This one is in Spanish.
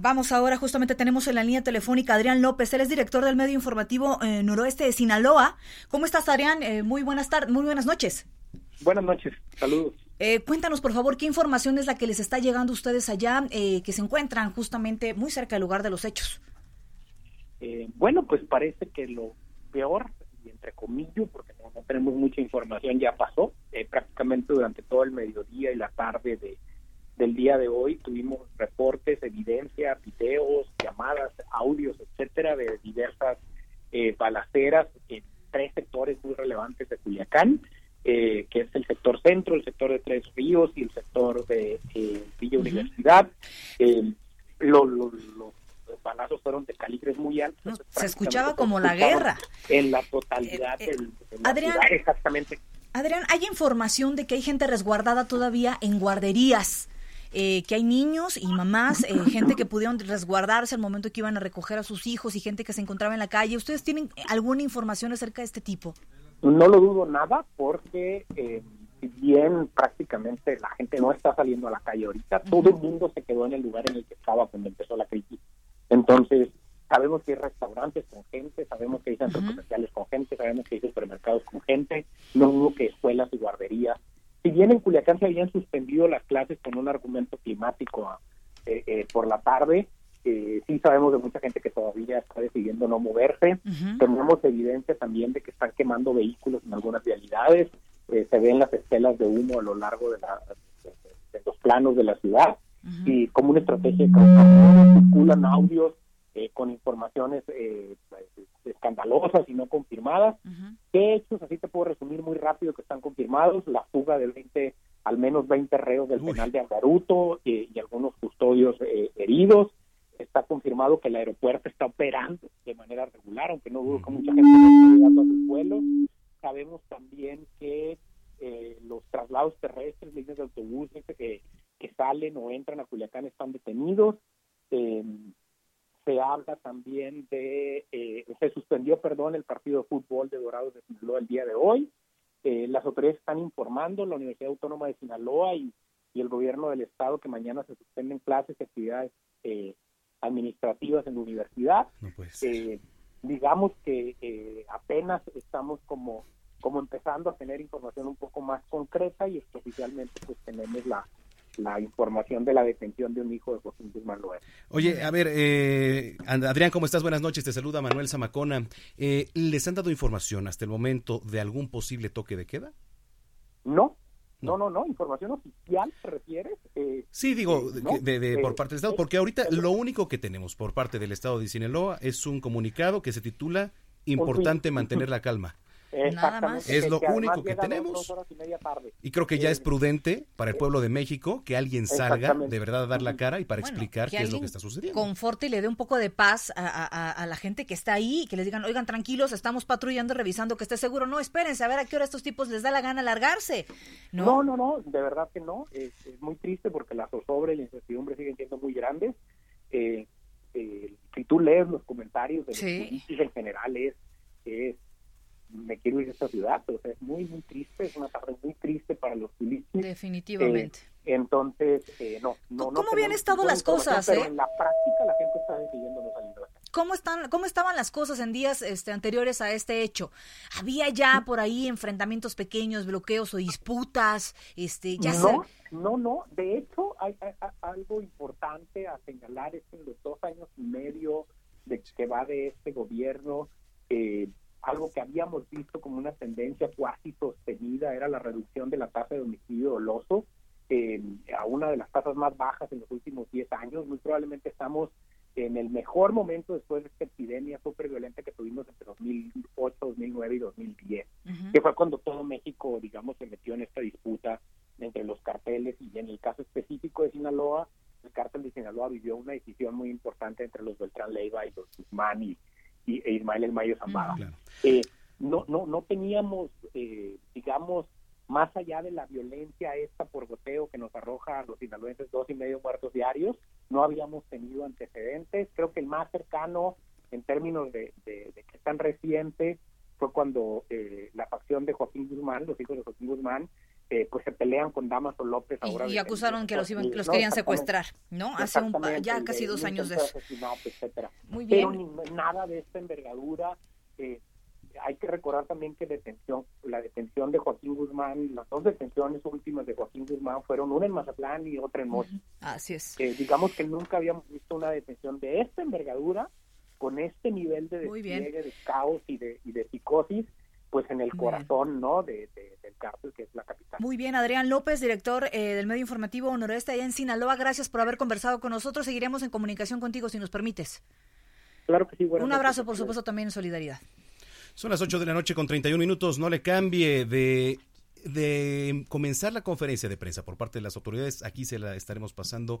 Vamos ahora, justamente tenemos en la línea telefónica Adrián López, él es director del medio informativo eh, noroeste de Sinaloa. ¿Cómo estás, Adrián? Eh, muy buenas tardes, muy buenas noches. Buenas noches, saludos. Eh, cuéntanos, por favor, qué información es la que les está llegando a ustedes allá, eh, que se encuentran justamente muy cerca del lugar de los hechos. Eh, bueno, pues parece que lo peor, y entre comillas, porque no, no tenemos mucha información, ya pasó. Prácticamente durante todo el mediodía y la tarde de, del día de hoy tuvimos reportes, evidencia, videos, llamadas, audios, etcétera, de diversas eh, balaceras en tres sectores muy relevantes de Culiacán, eh, que es el sector centro, el sector de Tres Ríos y el sector de eh, Villa Universidad. Eh, lo- lo- lo- los balazos fueron de calibres muy altos. No, se escuchaba como la guerra. En la totalidad Eh, del, Adrián. ciudad, exactamente. Adrián, hay información de que hay gente resguardada todavía en guarderías. Eh, que hay niños y mamás, eh, gente que pudieron resguardarse al momento que iban a recoger a sus hijos y gente que se encontraba en la calle. ¿Ustedes tienen alguna información acerca de este tipo? No lo dudo nada porque eh, bien prácticamente la gente no está saliendo a la calle ahorita, todo el mundo se quedó en el lugar en el que estaba cuando empezó la crisis. Entonces, sabemos que hay restaurantes con gente, sabemos que hay centros comerciales con gente, sabemos que hay supermercados con gente, no hubo que escuelas y guarderías. Si bien en Culiacán se habían suspendido las clases con un argumento climático eh, eh, por la tarde, eh, sí sabemos de mucha gente que todavía está decidiendo no moverse. Tenemos evidencia también de que están quemando vehículos en algunas vialidades. Eh, se ven las estelas de humo a lo largo de, la- de- de los planos de la ciudad. Y como una estrategia de circulan audios eh, con informaciones eh, escandalosas y no confirmadas. ¿Qué hechos? Así te puedo resumir muy rápido que están confirmados. La fuga de 20, al menos 20 reos del penal de Angaruto eh, y algunos custodios eh, heridos. Está confirmado que el aeropuerto está operando de manera regular, aunque no dudo que mucha gente no está llegando a sus vuelos. Sabemos también que eh, los traslados terrestres, líneas de autobuses que, que salen o entran a Culiacán están detenidos. Eh, se habla también de, eh, se suspendió, perdón, el partido de fútbol de Dorados de Sinaloa el día de hoy. Eh, las autoridades están informando, la Universidad Autónoma de Sinaloa y, y el gobierno del estado que mañana se suspenden clases y actividades eh, administrativas en la universidad. Eh, digamos que eh, apenas estamos como como empezando a tener información un poco más concreta y oficialmente pues tenemos la, la información de la detención de un hijo de José Manuel. Oye, a ver, eh, Adrián, ¿cómo estás? Buenas noches, te saluda Manuel Zamacona. Eh, ¿Les han dado información hasta el momento de algún posible toque de queda? No, no, no, no, información oficial se refiere. Eh, Sí, digo, eh, no, de, de- por eh, parte del Estado, porque ahorita lo único que tenemos por parte del Estado de Sinaloa es un comunicado que se titula Importante mantener la calma. Exactamente, Es que- lo que único que tenemos. dos horas y media tarde. Y creo que ya Eh, es prudente para el pueblo de México que alguien salga de verdad a dar la cara y para Bueno, explicar qué es lo que está sucediendo. Conforte y le dé un poco de paz a, a- a- la gente que está ahí, que les digan, oigan, tranquilos, estamos patrullando, revisando que esté seguro. No, espérense, a ver a qué hora estos tipos les da la gana largarse. ¿No? No, no, no, de verdad que no. Es, es muy triste porque la zozobra y la incertidumbre siguen siendo muy grandes. Eh, eh, si tú lees los comentarios de los Sí. en general, es, es me quiero ir de esta ciudad, o sea, es muy, muy triste, es una tarde muy triste para los turistas. Definitivamente. Eh, entonces, eh, no, no, no ¿Cómo habían tenemos estado las cosas, información, eh? Pero en la práctica la gente está decidiendo no salir de la casa. ¿Cómo, están, ¿Cómo estaban las cosas en días este, anteriores a este hecho? ¿Había ya por ahí enfrentamientos pequeños, bloqueos o disputas? Este, ya no, se- no, no. De hecho, hay, hay- hay algo importante a señalar es que en los dos años y medio de que va de este gobierno, eh, algo que habíamos visto como una tendencia cuasi sostenida era la reducción de la tasa de homicidio doloso eh, a una de las tasas más bajas en los últimos 10 años. Muy probablemente estamos en el mejor momento después de esta epidemia súper violenta que tuvimos entre 2008, 2009 y 2010 que fue cuando todo México, digamos, se metió en esta disputa entre los carteles y en el caso específico de Sinaloa, el cártel de Sinaloa vivió una decisión muy importante entre los Beltrán Leiva y los Guzmán y, y e Ismael El Mayo Zambada. eh, no, no, no teníamos, eh, digamos, más allá de la violencia esta por goteo que nos arroja a los sinaloenses dos y medio muertos diarios, no habíamos tenido antecedentes. Creo que el más cercano en términos de, de, que es tan reciente fue cuando eh, la facción de Joaquín Guzmán, los hijos de Joaquín Guzmán, eh, pues se pelean con Damaso López ahora. Y, acusaron que los, iban, los querían secuestrar, ¿no? Hace un, ya casi dos años de eso. Etcétera. Muy bien. Pero nada de esta envergadura. Eh, hay que recordar también que detención, la detención de Joaquín Guzmán, las dos detenciones últimas de Joaquín Guzmán fueron una en Mazatlán y otra en Mochi. Así es. Eh, digamos que nunca habíamos visto una detención de esta envergadura, con este nivel de despliegue, de caos y de, y de psicosis, pues en el corazón, ¿no? De, del cárcel que es la capital. Muy bien, Adrián López, director eh, del medio informativo Noroeste allá en Sinaloa, gracias por haber conversado con nosotros. Seguiremos en comunicación contigo si nos permites. Claro que sí. Un abrazo, por supuesto, también en solidaridad. Son las 8 de la noche con 31 minutos. No le cambie de, de comenzar la conferencia de prensa por parte de las autoridades. Aquí se la estaremos pasando.